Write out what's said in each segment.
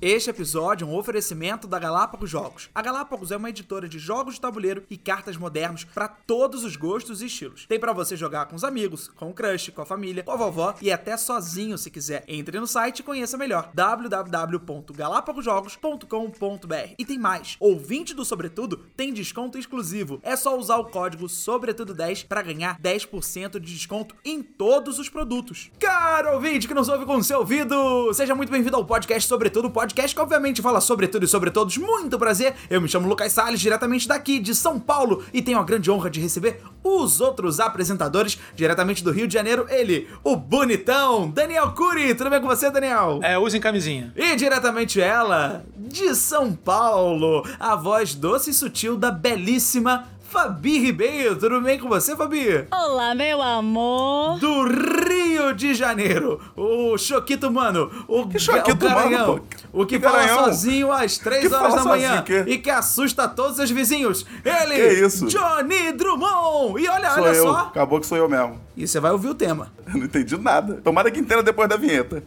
Este episódio é um oferecimento da Galápagos Jogos. A Galápagos é uma editora de jogos de tabuleiro e cartas modernos para todos os gostos e estilos. Tem para você jogar com os amigos, com o crush, com a família, com a vovó e até sozinho se quiser. Entre no site e conheça melhor www.galapagosjogos.com.br. E tem mais. Ouvinte do Sobretudo tem desconto exclusivo. É só usar o código Sobretudo10 para ganhar 10% de desconto em todos os produtos. Caro ouvinte que nos ouve com seu ouvido, seja muito bem-vindo ao podcast Sobretudo, que obviamente fala sobre tudo e sobre todos. Muito prazer, eu me chamo Lucas Salles, diretamente daqui de São Paulo, e tenho a grande honra de receber os outros apresentadores, diretamente do Rio de Janeiro, ele, o bonitão, Daniel Cury. Tudo bem com você, Daniel? É, usem camisinha. E diretamente ela, de São Paulo, a voz doce e sutil da belíssima Fabi Ribeiro. Tudo bem com você, Fabi? Olá, meu amor. Do Rio de Janeiro, o Choquito Mano, o, Que Choquito o Garanhão, Mano, o que, Que fala Garanhão? sozinho às 3 Que horas da manhã sozinho, e que assusta todos os vizinhos. Ele, Que isso? Johnny Drummond. E olha, Sou olha eu. só. Acabou que sou eu mesmo. E você vai ouvir o tema. Eu não entendi nada. Tomara que entenda depois da vinheta.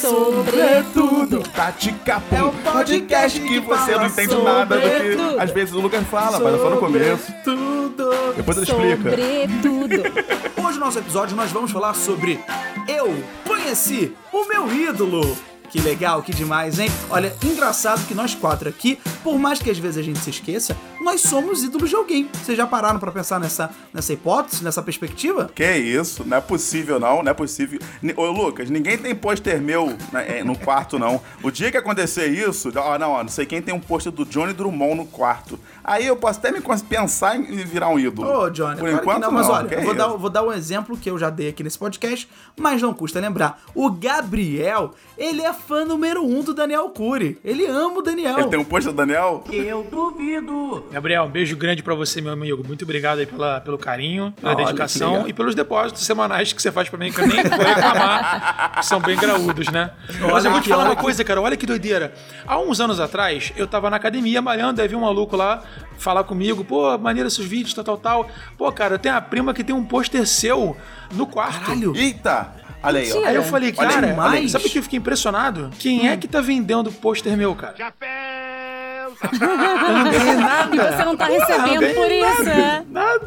Sobretudo. Tati Capu. É o podcast que você não entende nada do que às vezes o Lucas fala, mas é só no começo. Tudo. Depois ele explica. Sobretudo. Hoje no nosso episódio nós vamos falar sobre Eu conheci o meu ídolo. Que legal, que demais, hein? Olha, engraçado que nós quatro aqui, por mais que às vezes a gente se esqueça, nós somos ídolos de alguém. Vocês já pararam pra pensar nessa, nessa hipótese, nessa perspectiva? Que isso? Não é possível, não. Não é possível. Ô, Lucas, ninguém tem pôster meu né, no quarto, não. O dia que acontecer isso, ó, não, não sei quem tem um pôster do Johnny Drummond no quarto. Aí eu posso até me pensar em virar um ídolo. Ô, Johnny, Por claro que enquanto, não, mas olha, Que eu vou isso? dar, vou dar um exemplo que eu já dei aqui nesse podcast, mas não custa lembrar. O Gabriel, ele é fã número um do Daniel Cury. Ele ama o Daniel. Ele tem um pôster do Daniel? Eu duvido. Gabriel, um beijo grande pra você, meu amigo. Muito obrigado aí pela, pelo carinho, pela Olha, dedicação e pelos depósitos semanais que você faz pra mim, que eu nem vou reclamar, que são bem graúdos, né? Mas eu vou te falar olha uma aqui. coisa, cara. Olha que doideira. Há uns anos atrás, eu tava na academia malhando, aí vi um maluco lá falar comigo, pô, maneiro esses vídeos, tal, tal, tal. Pô, cara, eu tenho uma prima que tem um pôster seu no quarto. Caralho. Eita! Olha aí, ó. Aí eu falei, Olha cara, demais. olha, sabe o que eu fiquei impressionado? Quem é que tá vendendo pôster meu, cara? Eu não ganhei nada. E você não tá recebendo ganhei por isso, é? Nada.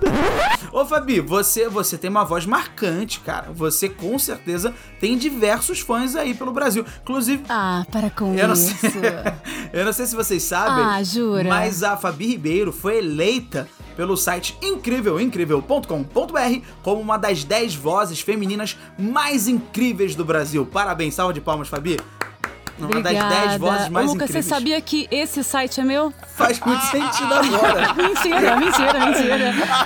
Ô Fabi, você, você tem uma voz marcante, cara. Você com certeza tem diversos fãs aí pelo Brasil. Inclusive, Ah, para com eu não, isso. sei, eu não sei se vocês sabem, Ah, jura? mas a Fabi Ribeiro foi eleita pelo site incrível, incrível.com.br como uma das 10 vozes femininas mais incríveis do Brasil. Parabéns, salva de palmas, Fabi. Uma das 10 vozes mais Ô, Lucas, incríveis. você sabia que esse site é meu? Faz muito sentido agora. Mentira, mentira, mentira.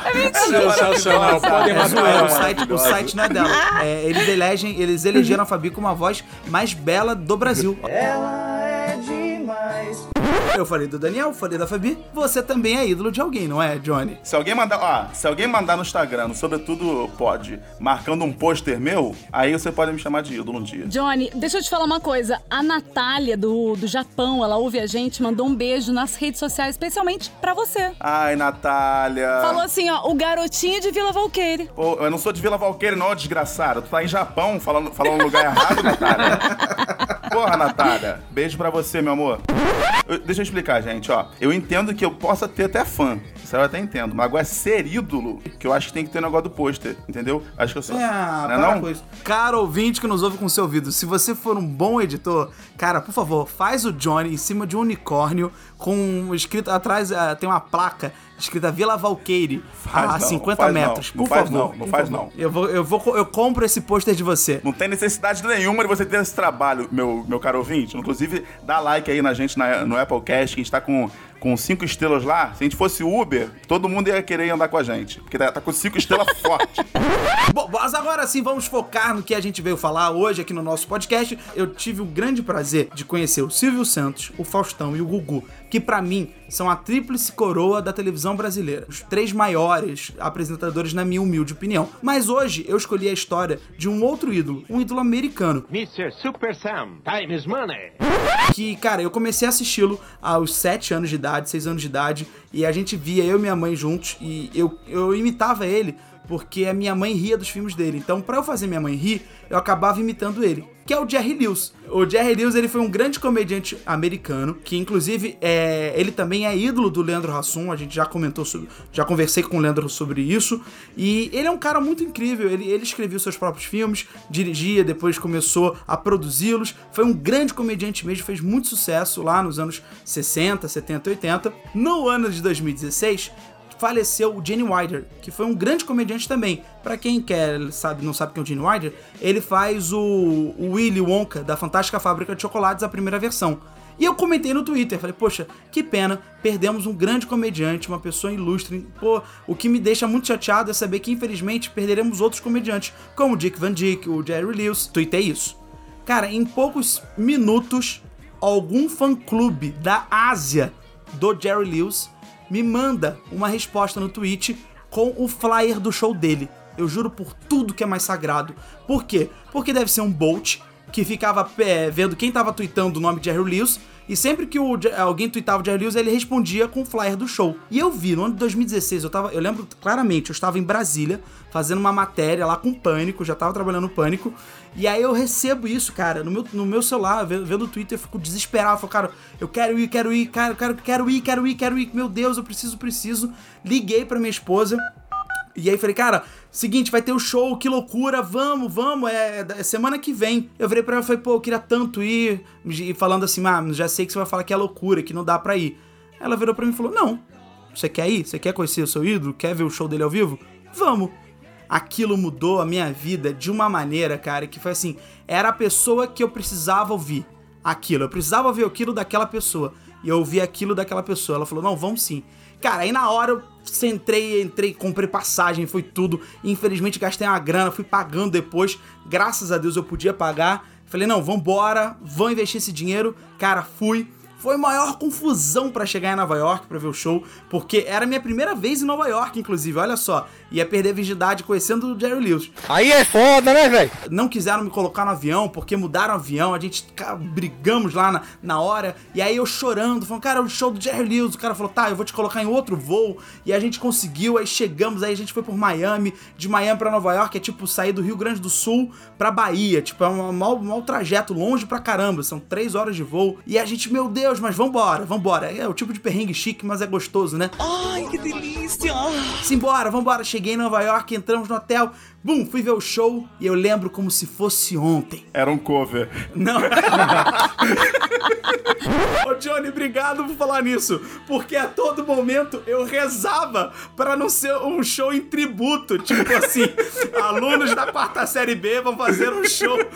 É mentira. Sensacional. Podem É matar o site, o site não é dela. É, eles elegem, eles elegeram a Fabi como a voz mais bela do Brasil. Ela é. Eu falei do Daniel, falei da Fabi. Você também é ídolo de alguém, não é, Johnny? Se alguém mandar, ó, se alguém mandar no Instagram, no sobretudo pode, marcando um pôster meu, aí você pode me chamar de ídolo um dia. Johnny, deixa eu te falar uma coisa. A Natália do, do Japão, ela ouve a gente, mandou um beijo nas redes sociais, especialmente pra você. Ai, Natália. Falou assim, ó, o garotinho de Vila Valqueire. Pô, eu não sou de Vila Valqueire, não, desgraçado. Tu tá em Japão falando, falando no lugar errado, Natália. Porra, Natália. Beijo pra você, meu amor. Eu- deixa eu explicar, gente, ó. Eu entendo que eu possa ter até fã. Isso eu até entendo. Mas agora ser ídolo, que eu acho que tem que ter negócio do pôster, entendeu? Acho que eu sou. É, não é não? com isso. Cara ouvinte que nos ouve com seu ouvido, se você for um bom editor, cara, por favor, faz o Johnny em cima de um unicórnio com escrito atrás, ah, tem uma placa escrita Vila Valqueire Faz a não, 50 faz não, metros. não por faz favor. não, não faz não. Eu vou, eu vou, eu compro esse pôster de você. Não tem necessidade nenhuma de você ter esse trabalho, meu, meu caro ouvinte. Inclusive, dá like aí na gente na- no Applecast, que a gente tá com, com cinco estrelas lá. Se a gente fosse Uber, todo mundo ia querer andar com a gente. Porque tá, tá com cinco estrelas forte. Bom, mas agora sim vamos focar no que a gente veio falar hoje aqui no nosso podcast. Eu tive o grande prazer de conhecer o Silvio Santos, o Faustão e o Gugu, que pra mim são a tríplice coroa da televisão brasileira. Os três maiores apresentadores na minha humilde opinião. Mas hoje eu escolhi a história de um outro ídolo, um ídolo americano, Mr. Super Sam, time is money. que, cara, eu comecei a assisti-lo aos 7 anos de idade, 6 anos de idade, e a gente via eu e minha mãe juntos, e eu, eu imitava ele porque a minha mãe ria dos filmes dele. Então, pra eu fazer minha mãe rir, eu acabava imitando ele, que é o Jerry Lewis. O Jerry Lewis, ele foi um grande comediante americano, que inclusive é, ele também é ídolo do Leandro Hassum, a gente já comentou sobre, já conversei com o Leandro sobre isso, e ele é um cara muito incrível, ele, ele escrevia seus próprios filmes, dirigia, depois começou a produzi-los, foi um grande comediante mesmo, fez muito sucesso lá nos anos 60, 70, 80. No ano de 2016, faleceu o Gene Wilder, que foi um grande comediante também. Para quem quer, sabe, não sabe quem é o Gene Wilder, ele faz o, o Willy Wonka da Fantástica Fábrica de Chocolates, a primeira versão. E eu comentei no Twitter, falei, poxa, que pena, perdemos um grande comediante, uma pessoa ilustre. Pô, o que me deixa muito chateado é saber que, infelizmente, perderemos outros comediantes, como o Dick Van Dyke, o Jerry Lewis. Tuitei isso. Cara, em poucos minutos, algum fã-clube da Ásia do Jerry Lewis me manda uma resposta no tweet com o flyer do show dele. Eu juro por tudo que é mais sagrado. Por quê? Porque deve ser um Bolt que ficava é, vendo quem tava tweetando o nome de Jerry Lewis. E sempre que o, alguém tweetava o Jerry Lewis, ele respondia com o flyer do show. E eu vi, no ano de 2016, eu tava. Eu lembro claramente, eu estava em Brasília, fazendo uma matéria lá com Pânico, já tava trabalhando Pânico. E aí eu recebo isso, cara, no meu, no meu celular, vendo, o Twitter, eu fico desesperado. Eu falo, cara, eu quero ir, quero ir, cara, quero, quero ir, quero ir, quero ir. Meu Deus, eu preciso, preciso. Liguei pra minha esposa. E aí falei, cara, seguinte, vai ter o show, que loucura, vamos, vamos, é, é semana que vem. Eu virei pra ela e falei, pô, eu queria tanto ir, e falando assim, ah, já sei que você vai falar que é loucura, que não dá pra ir. Ela virou pra mim e falou, não, você quer ir? Você quer conhecer o seu ídolo? Quer ver o show dele ao vivo? Vamos. Aquilo mudou a minha vida de uma maneira, cara, que foi assim, era a pessoa que eu precisava ouvir. Aquilo, eu precisava ouvir aquilo daquela pessoa. E eu ouvi aquilo daquela pessoa. Ela falou, não, vamos sim. Cara, aí na hora eu entrei, entrei, comprei passagem, foi tudo. Infelizmente gastei uma grana, fui pagando depois. Graças a Deus eu podia pagar. Falei, não, vambora, vamos investir esse dinheiro. Cara, fui. Foi maior confusão para chegar em Nova York para ver o show, porque era minha primeira vez em Nova York, inclusive, olha só. Ia perder a virgindade conhecendo o Jerry Lewis. Aí é foda, né, velho? Não quiseram me colocar no avião, porque mudaram o avião, a gente brigamos lá na, na hora, e aí eu chorando, falando, cara, o show do Jerry Lewis. O cara falou, tá, eu vou te colocar em outro voo, e a gente conseguiu, aí chegamos, aí a gente foi por Miami, de Miami para Nova York, é tipo sair do Rio Grande do Sul pra Bahia, tipo, é um mau, mau trajeto, longe pra caramba, são três horas de voo, e a gente, meu Deus, Deus, mas vambora, vambora. É o tipo de perrengue chique, mas é gostoso, né? Ai, que delícia! Simbora, vambora. Cheguei em Nova York, entramos no hotel, bum, fui ver o show e eu lembro como se fosse ontem. Era um cover. Não. Ô Johnny, obrigado por falar nisso, porque a todo momento eu rezava para não ser um show em tributo, tipo assim, alunos da quarta série B vão fazer um show.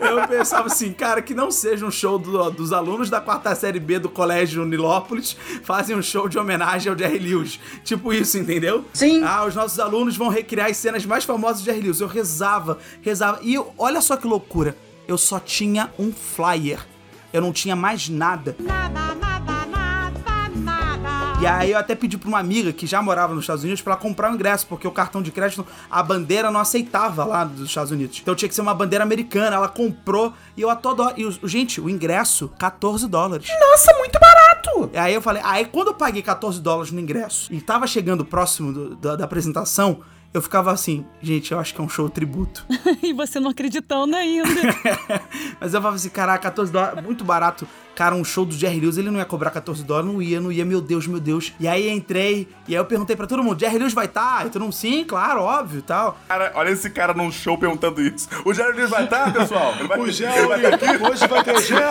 eu pensava assim, cara, que não seja um show do, dos alunos da quarta série B do colégio Nilópolis fazem um show de homenagem ao Jerry Lewis. Tipo isso, entendeu? Sim. Ah, os nossos alunos vão recriar as cenas mais famosas de Jerry Lewis. Eu rezava, rezava. E olha só que loucura eu só tinha um flyer. Eu não tinha mais nada. Nada, nada, nada, nada. E aí eu até pedi pra uma amiga que já morava nos Estados Unidos para comprar o ingresso, porque o cartão de crédito, a bandeira não aceitava lá dos Estados Unidos. Então tinha que ser uma bandeira americana. Ela comprou e eu a toda E, gente, o ingresso, 14 dólares. Nossa, muito barato! E aí eu falei, aí quando eu paguei 14 dólares no ingresso e tava chegando próximo do, da, da apresentação, eu ficava assim, gente, eu acho que é um show tributo. e você não acreditando ainda. Mas eu falava assim, caraca, 14 dólares, muito barato. Cara, um show do Jerry Lewis, ele não ia cobrar 14 dólares, não ia, não ia, meu Deus, meu Deus. E aí entrei, e aí eu perguntei pra todo mundo, Jerry Lewis vai estar? Tá? E todo mundo, sim, claro, óbvio e tal. Cara, olha esse cara num show perguntando isso. O Jerry Lewis vai estar, tá, pessoal? Ele vai, o Jerry, vai aqui. hoje vai ter Jerry.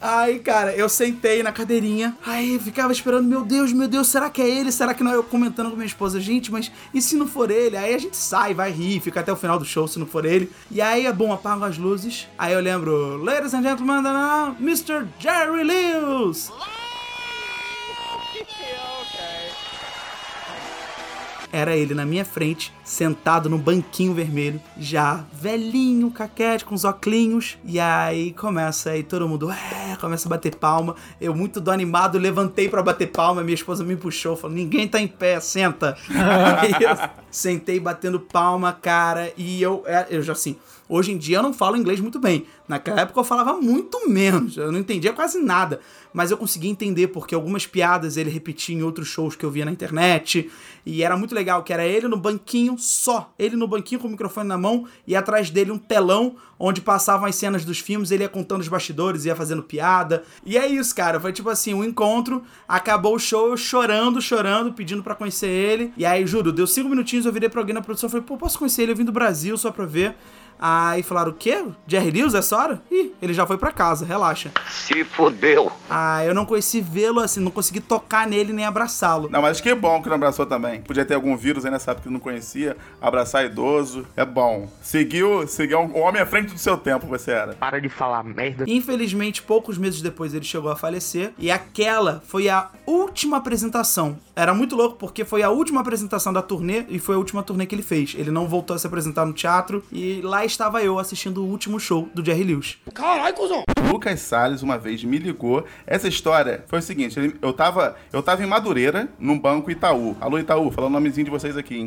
Aí, cara, eu sentei na cadeirinha, aí ficava esperando, meu Deus, meu Deus, será que é ele? Será que não? Eu comentando com minha esposa, gente, mas e se não for ele? Aí a gente sai, vai rir, fica até o final do show se não for ele. E aí é bom, apago as luzes. Aí eu lembro, ladies and gentlemen, Mr. Jerry Lewis. Era ele na minha frente, sentado no banquinho vermelho, já velhinho, caquete, com os óculos. E aí começa aí todo mundo, é, começa a bater palma. Eu, muito do animado, levantei para bater palma. Minha esposa me puxou, falou: ninguém tá em pé, senta. aí eu sentei batendo palma, cara. E eu, é, eu já assim, Hoje em dia eu não falo inglês muito bem. Naquela época eu falava muito menos, eu não entendia quase nada. Mas eu consegui entender porque algumas piadas ele repetia em outros shows que eu via na internet. E era muito legal, que era ele no banquinho só. Ele no banquinho com o microfone na mão e atrás dele um telão onde passavam as cenas dos filmes, ele ia contando os bastidores, ia fazendo piada. E é isso, cara. Foi tipo assim, um encontro, acabou o show, eu chorando, chorando, pedindo pra conhecer ele. E aí, juro, deu cinco minutinhos, eu virei pra alguém na produção e falei, pô, posso conhecer ele? Eu vim do Brasil só pra ver. Aí falaram, o quê? Jerry Lewis essa hora? Ih, ele já foi pra casa, relaxa. Se fodeu. Ah, eu não conheci vê-lo assim, não consegui tocar nele nem abraçá-lo. Não, mas que bom que não abraçou também. Podia ter algum vírus aí nessa época que não conhecia. Abraçar idoso. É bom. Seguiu, seguiu um homem à frente do seu tempo, você era. Para de falar merda. Infelizmente, poucos meses depois ele chegou a falecer. E aquela foi a última apresentação. Era muito louco porque foi a última apresentação da turnê e foi a última turnê que ele fez. Ele não voltou a se apresentar no teatro e lá estava eu assistindo o último show do Jerry Lewis. Caralho, cuzão. Lucas Salles uma vez me ligou. Essa história foi o seguinte: eu tava, eu tava em Madureira, num banco Itaú. Alô, Itaú, falando o nomezinho de vocês aqui, hein?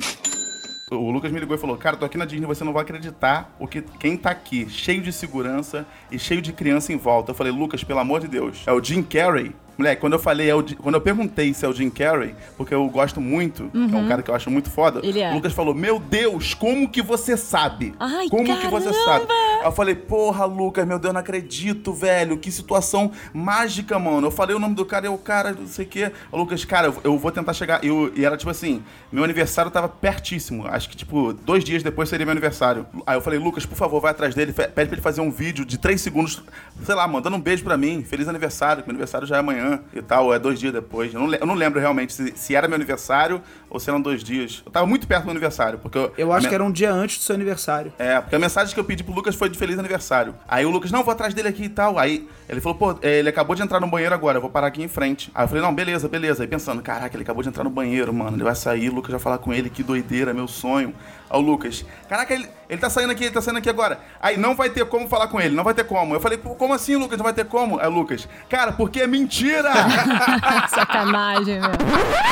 O Lucas me ligou e falou: Cara, tô aqui na Disney, você não vai acreditar o que quem tá aqui, cheio de segurança e cheio de criança em volta. Eu falei: Lucas, pelo amor de Deus, é o Jim Carrey. Moleque, quando eu falei, é o quando eu perguntei se é o Jim Carrey, porque eu gosto muito, é um cara que eu acho muito foda, Ele é. o Lucas falou: Meu Deus, como que você sabe? Ai, como que você caramba! sabe? Aí eu falei, porra, Lucas, meu Deus, não acredito, velho. Que situação mágica, mano. Eu falei o nome do cara e o cara, não sei o quê. Ô, Lucas, cara, eu, eu vou tentar chegar. Eu, e era tipo assim: meu aniversário tava pertíssimo. Acho que, tipo, dois dias depois seria meu aniversário. Aí eu falei, Lucas, por favor, vai atrás dele, pede pra ele fazer um vídeo de três segundos, sei lá, mandando um beijo pra mim. Feliz aniversário, que meu aniversário já é amanhã e tal, é dois dias depois. Eu não, eu não lembro realmente se, se era meu aniversário ou se eram dois dias. Eu tava muito perto do meu aniversário, porque eu. Eu acho que era um dia antes do seu aniversário. é, porque a mensagem que eu pedi pro Lucas foi de feliz aniversário. Aí o Lucas, não, vou atrás dele aqui e tal. Aí ele falou, pô, é, ele acabou de entrar no banheiro agora, eu vou parar aqui em frente. Aí eu falei, não, beleza, beleza. Aí pensando, caraca, ele acabou de entrar no banheiro, mano. Ele vai sair, o Lucas vai falar com ele, que doideira, meu sonho. Aí o Lucas, caraca, ele, ele tá saindo aqui, ele tá saindo aqui agora. Aí não vai ter como falar com ele, não vai ter como. Eu falei, pô, como assim, Lucas, não vai ter como? Aí o Lucas, cara, porque é mentira! Sacanagem, meu.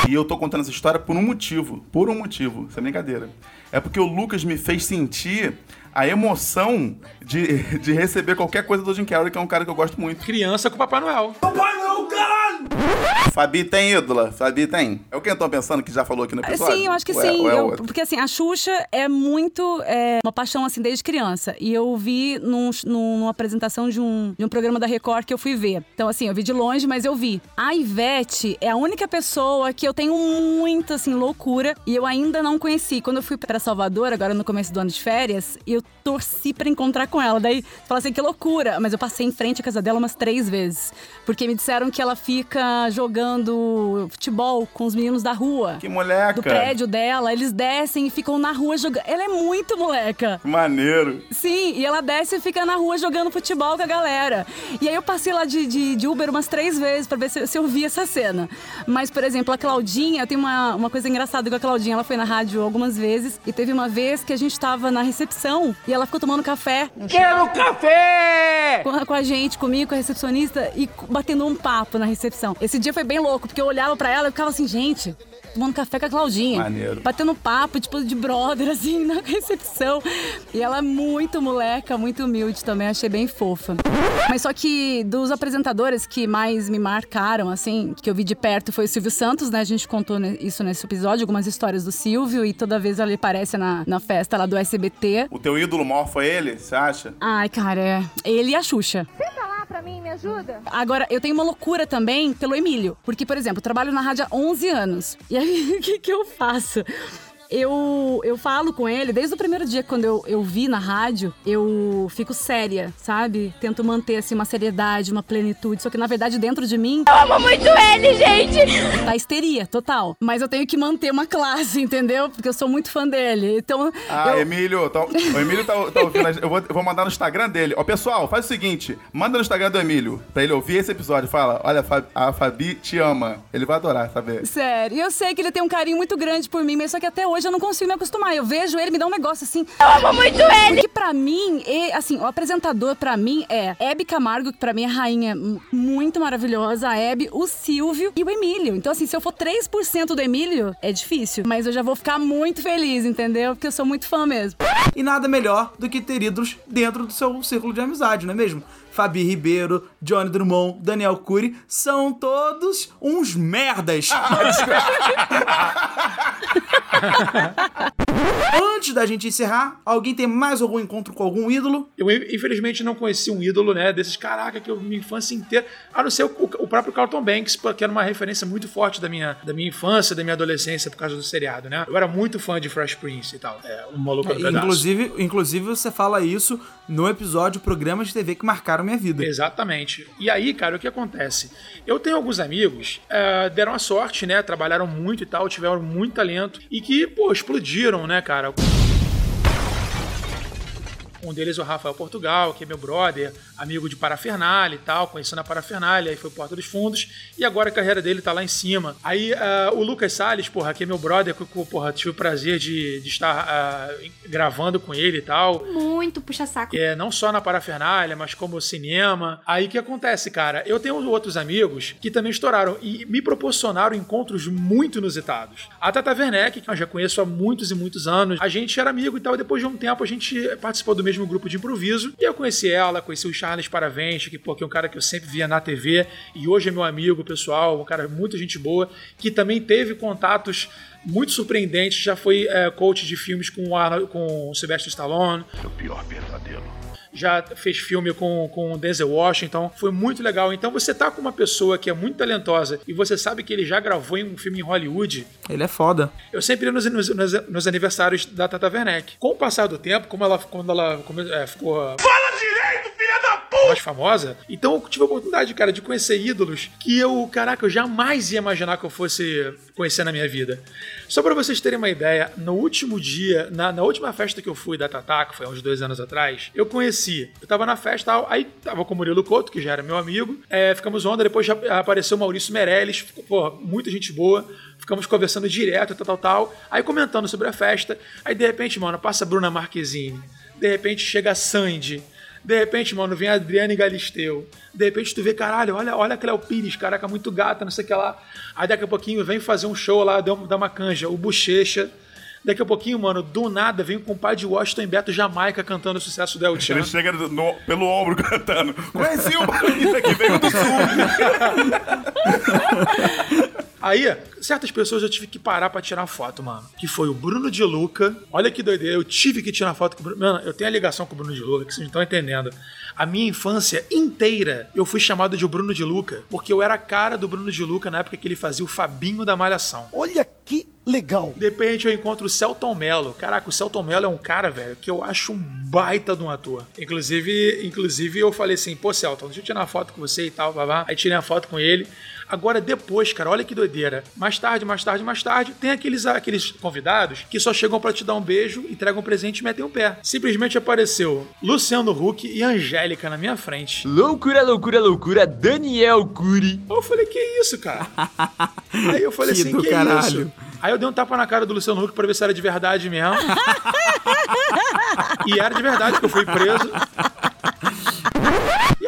E eu tô contando essa história por um motivo. Por um motivo. Isso é brincadeira. É porque o Lucas me fez sentir a emoção de, de receber qualquer coisa do Jim Carrey, que é um cara que eu gosto muito. Criança com Papai Noel. Fabi tem ídola? Fabi tem. É o que eu tô pensando que já falou aqui no episódio? Sim, eu acho que Ou é- sim. ou é Eu- porque assim, a Xuxa é muito é, uma paixão assim desde criança. E eu vi num- num- numa apresentação de um, de um programa da Record que eu fui ver. Então, assim, eu vi de longe, mas eu vi. A Ivete é a única pessoa que eu tenho muita assim, loucura e eu ainda não conheci. Quando eu fui pra Salvador, agora no começo do ano de férias, eu torci pra encontrar com ela. Daí, fala assim, que loucura. Mas eu passei em frente à casa dela umas três vezes. Porque me disseram que ela fica jogando futebol com os meninos da rua Que moleca. do prédio dela, eles descem e ficam na rua jogando. Ela é muito moleca. Que maneiro. Sim, e ela desce e fica na rua jogando futebol com a galera. E aí eu passei lá de, de, de Uber umas três vezes pra ver se, se eu vi essa cena. Mas, por exemplo, a Claudinha, tem uma, uma coisa engraçada com a Claudinha. Ela foi na rádio algumas vezes e teve uma vez que a gente tava na recepção e ela ficou tomando café Quero café! com, com a gente, comigo, com a recepcionista e batendo um papo na recepção. Esse dia foi bem louco, porque eu olhava pra ela e ficava assim, gente, tomando café com a Claudinha. Maneiro. Batendo papo, tipo, de brother, assim, na recepção. E ela é muito moleca, muito humilde também, achei bem fofa. Mas só que dos apresentadores que mais me marcaram, assim, que eu vi de perto foi o Silvio Santos, né? A gente contou isso nesse episódio, algumas histórias do Silvio, e toda vez ele aparece na, na festa lá do SBT. O teu ídolo maior foi ele, você acha? Ai, cara, é. Ele e a Xuxa. Senta lá pra mim, me ajuda. Agora, eu tenho uma loucura também pelo Emílio. Porque, por exemplo, eu trabalho na rádio há 11 anos. E aí, o que, que eu faço? Eu, eu falo com ele, desde o primeiro dia quando eu, eu vi na rádio, eu fico séria, sabe? Tento manter, assim, uma seriedade, uma plenitude. Só que, na verdade, dentro de mim, Eu amo muito ele, gente. tá histeria total. Mas eu tenho que manter uma classe, entendeu? Porque eu sou muito fã dele. Então, Ah, eu... Emílio, tá- o Emílio tá, tá ouvindo. Eu vou, eu vou mandar no Instagram dele. Ó, pessoal, faz o seguinte: manda no Instagram do Emílio pra ele ouvir esse episódio. Fala: olha, a Fabi, te ama. Ele vai adorar saber. Sério, e eu sei que ele tem um carinho muito grande por mim, mas só que até hoje hoje eu não consigo me acostumar. Eu vejo ele, me dá um negócio assim. Eu amo muito ele. Porque pra mim, e, assim, o apresentador pra mim é Hebe Camargo, que pra mim é rainha muito maravilhosa, a Hebe, o Silvio e o Emílio. Então, assim, se eu for 3% do Emílio, é difícil. Mas eu já vou ficar muito feliz, entendeu? Porque eu sou muito fã mesmo. E nada melhor do que ter ídolos dentro do seu círculo de amizade, não é mesmo? Fabi Ribeiro, Johnny Drummond, Daniel Cury, são todos uns merdas. Antes da gente encerrar, alguém tem mais algum encontro com algum ídolo? Eu, infelizmente, não conheci um ídolo, né? Desses caraca que eu minha infância inteira. A não ser o, o próprio Carlton Banks, que era uma referência muito forte da minha, da minha infância, da minha adolescência por causa do seriado, né? Eu era muito fã de Fresh Prince e tal. É, um maluco pedaço. Inclusive, inclusive, você fala isso no episódio Programas de TV que marcaram minha vida. Exatamente. E aí, cara, o que acontece? Eu tenho alguns amigos, eh, deram a sorte, né? Trabalharam muito e tal, tiveram muito talento e que, pô, explodiram, né, cara? Um deles é o Rafael Portugal, que é meu brother, amigo de Parafernália e tal, conheci na Parafernália, aí foi Porta dos Fundos, e agora a carreira dele tá lá em cima. Aí ah, o Lucas Salles, porra, que é meu brother, que eu, porra, tive o prazer de, de estar ah, gravando com ele e tal. Muito puxa-saco. É, não só na parafernália, mas como cinema. Aí o que acontece, cara? Eu tenho outros amigos que também estouraram e me proporcionaram encontros muito inusitados. A Tata Werneck, que eu já conheço há muitos e muitos anos, a gente era amigo e tal, e depois de um tempo a gente participou do mesmo grupo de improviso, e eu conheci ela, conheci o Charles Paravente, que, pô, que é um cara que eu sempre via na TV, e hoje é meu amigo pessoal, um cara muito gente boa, que também teve contatos muito surpreendentes, já foi é, coach de filmes com o, Arnold, com o Sylvester Stallone, Seu pior pesadelo. já fez filme com, com o Denzel Washington, foi muito legal. Então você tá com uma pessoa que é muito talentosa e você sabe que ele já gravou em um filme em Hollywood. Ele é foda. Eu sempre ia nos, nos, nos- nos aniversários da Tata Werneck. Com o passar do tempo, como ela, quando ela come- é, ficou Fala direito, filha da! Mais famosa, então eu tive a oportunidade, cara, de conhecer ídolos que eu, caraca, eu jamais ia imaginar que eu fosse conhecer na minha vida. Só pra vocês terem uma ideia, no último dia, na, na última festa que eu fui da Tatá, que foi uns dois anos atrás, eu conheci. Eu tava na festa, aí tava com o Murilo Couto, que já era meu amigo, é, ficamos onda, depois já apareceu o Maurício Meirelles, pô, muita gente boa. Ficamos conversando direto, tal, tal, tal. Aí comentando sobre a festa. Aí de repente, mano, passa a Bruna Marquezine. De repente chega a Sandy. De repente, mano, vem a Adriane Galisteu. De repente tu vê, caralho, olha, olha a Cléo Pires, caraca, muito gata, não sei o que lá. Aí daqui a pouquinho vem fazer um show lá, dá dá uma canja, o Bochecha. Daqui a pouquinho, mano, do nada vem com o pai de Washington e Beto Jamaica cantando o sucesso do El Chan. Ele chega no- pelo ombro cantando. Conheci o barulho que veio do sul. Aí, certas pessoas eu tive que parar pra tirar foto, mano. Que foi o Bruno de Luca. Olha que doideira, eu tive que tirar foto com o Bruno. Mano, eu tenho a ligação com o Bruno de Luca, que vocês não estão entendendo. A minha infância inteira eu fui chamado de Bruno de Luca, porque eu era a cara do Bruno de Luca na época que ele fazia o Fabinho da Malhação. Olha que legal. De repente eu encontro o Celton Mello. Caraca, o Celton Mello é um cara, velho, que eu acho um baita de um ator. Inclusive, inclusive eu falei assim, pô, Celton, deixa eu tirar uma foto com você e tal, babá. Aí tirei uma foto com ele. Agora, depois, cara, olha que doideira. Mais tarde, mais tarde, mais tarde, tem aqueles, aqueles convidados que só chegam pra te dar um beijo, entregam um presente e metem o pé. Simplesmente apareceu Luciano Huck e Angélica na minha frente. Loucura, loucura, loucura, Daniel Cury. Eu falei, que isso, cara? Aí eu falei Que assim, do que caralho. isso? Aí eu dei um tapa na cara do Luciano Huck pra ver se era de verdade mesmo. e era de verdade, que eu fui preso.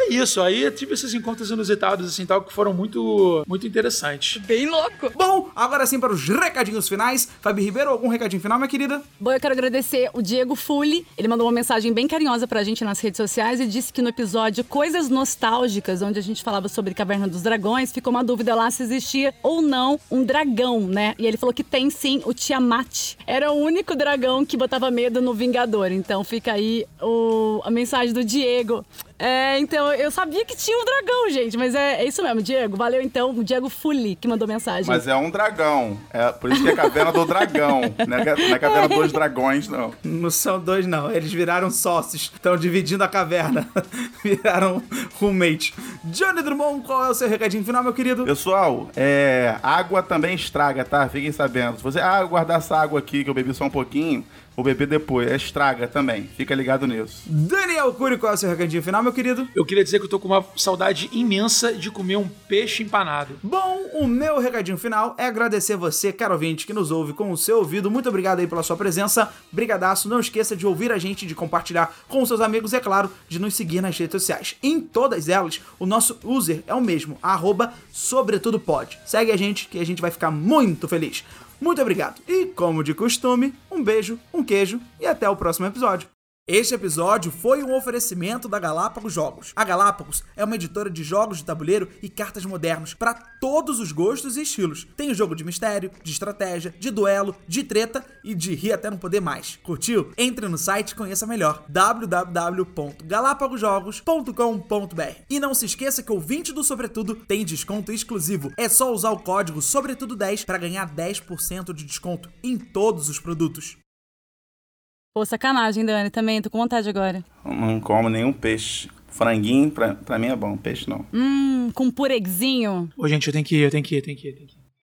É isso, aí tive esses encontros inusitados, assim, tal, que foram muito, muito interessantes. Bem louco. Bom, agora sim para os recadinhos finais. Fabi Ribeiro, algum recadinho final, minha querida? Bom, eu quero agradecer o Diego Fulli. Ele mandou uma mensagem bem carinhosa pra gente nas redes sociais e disse que no episódio Coisas Nostálgicas, onde a gente falava sobre Caverna dos Dragões, ficou uma dúvida lá se existia ou não um dragão, né? E ele falou que tem sim o Tiamat. Era o único dragão que botava medo no Vingador. Então fica aí o- a mensagem do Diego. É, então eu sabia que tinha um dragão, gente, mas é, é isso mesmo, Diego. Valeu então, o Diego Fulli que mandou mensagem. Mas é um dragão. É, por isso que é caverna do dragão. Não é, não é caverna dos dragões, não. Não são dois, não. Eles viraram sócios. Estão dividindo a caverna. viraram roommate. Johnny Drummond, qual é o seu recadinho final, meu querido? Pessoal, é, água também estraga, tá? Fiquem sabendo. Se você ah, guardar essa água aqui que eu bebi só um pouquinho, vou beber depois. É estraga também. Fica ligado nisso. Daniel Cury, qual é o seu recadinho final, meu querido? Eu queria dizer que eu tô com uma saudade imensa de comer um peixe empanado. Bom, o meu recadinho final é agradecer você, caro ouvinte, que nos ouve com o seu ouvido. Muito obrigado aí pela sua presença. Brigadaço. Não esqueça de ouvir a gente, de compartilhar com seus amigos e, é claro, de nos seguir nas redes sociais. Em todas elas, o nosso user é o mesmo, arroba sobretudopod. Segue a gente que a gente vai ficar muito feliz. Muito obrigado. E, como de costume, um beijo, um queijo e até o próximo episódio. Este episódio foi um oferecimento da Galápagos Jogos. A Galápagos é uma editora de jogos de tabuleiro e cartas modernos para todos os gostos e estilos. Tem jogo de mistério, de estratégia, de duelo, de treta e de rir até não poder mais. Curtiu? Entre no site e conheça melhor www.galapagosjogos.com.br. E não se esqueça que o 20 do Sobretudo tem desconto exclusivo. É só usar o código Sobretudo10 para ganhar 10% de desconto em todos os produtos. Pô, sacanagem, Dani, também. Tô com vontade agora. Não como nenhum peixe. Franguinho, pra, pra mim é bom. Peixe não. Hum, com pureguinho. Ô, gente, eu tenho que ir, eu tenho que ir, eu tenho que ir. Eu tenho que ir.